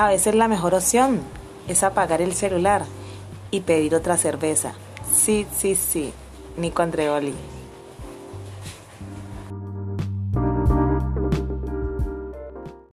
A veces la mejor opción es apagar el celular y pedir otra cerveza. Sí, sí, sí. Nico Andreoli.